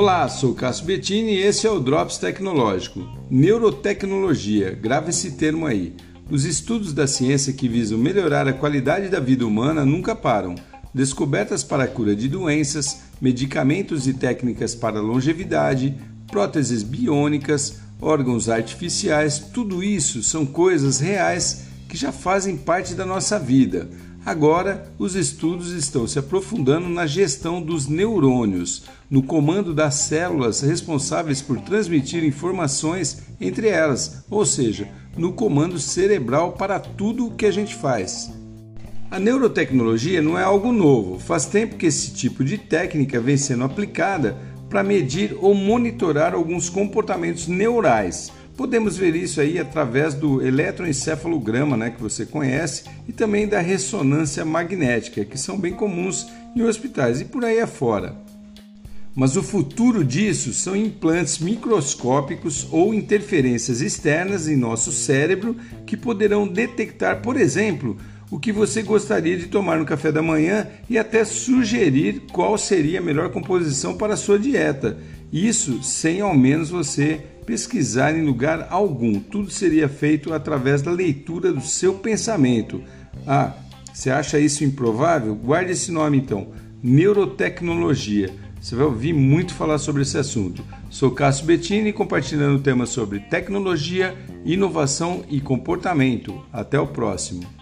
Olá, sou Cássio Bettini e esse é o Drops Tecnológico. Neurotecnologia, grave esse termo aí. Os estudos da ciência que visam melhorar a qualidade da vida humana nunca param. Descobertas para a cura de doenças, medicamentos e técnicas para longevidade, próteses biônicas, órgãos artificiais, tudo isso são coisas reais que já fazem parte da nossa vida. Agora, os estudos estão se aprofundando na gestão dos neurônios, no comando das células responsáveis por transmitir informações entre elas, ou seja, no comando cerebral para tudo o que a gente faz. A neurotecnologia não é algo novo, faz tempo que esse tipo de técnica vem sendo aplicada para medir ou monitorar alguns comportamentos neurais Podemos ver isso aí através do eletroencefalograma, né, que você conhece, e também da ressonância magnética, que são bem comuns em hospitais e por aí afora. Mas o futuro disso são implantes microscópicos ou interferências externas em nosso cérebro que poderão detectar, por exemplo, o que você gostaria de tomar no café da manhã e até sugerir qual seria a melhor composição para a sua dieta. Isso sem ao menos você pesquisar em lugar algum. Tudo seria feito através da leitura do seu pensamento. Ah, você acha isso improvável? Guarde esse nome então: neurotecnologia. Você vai ouvir muito falar sobre esse assunto. Sou Cássio Bettini compartilhando temas sobre tecnologia, inovação e comportamento. Até o próximo.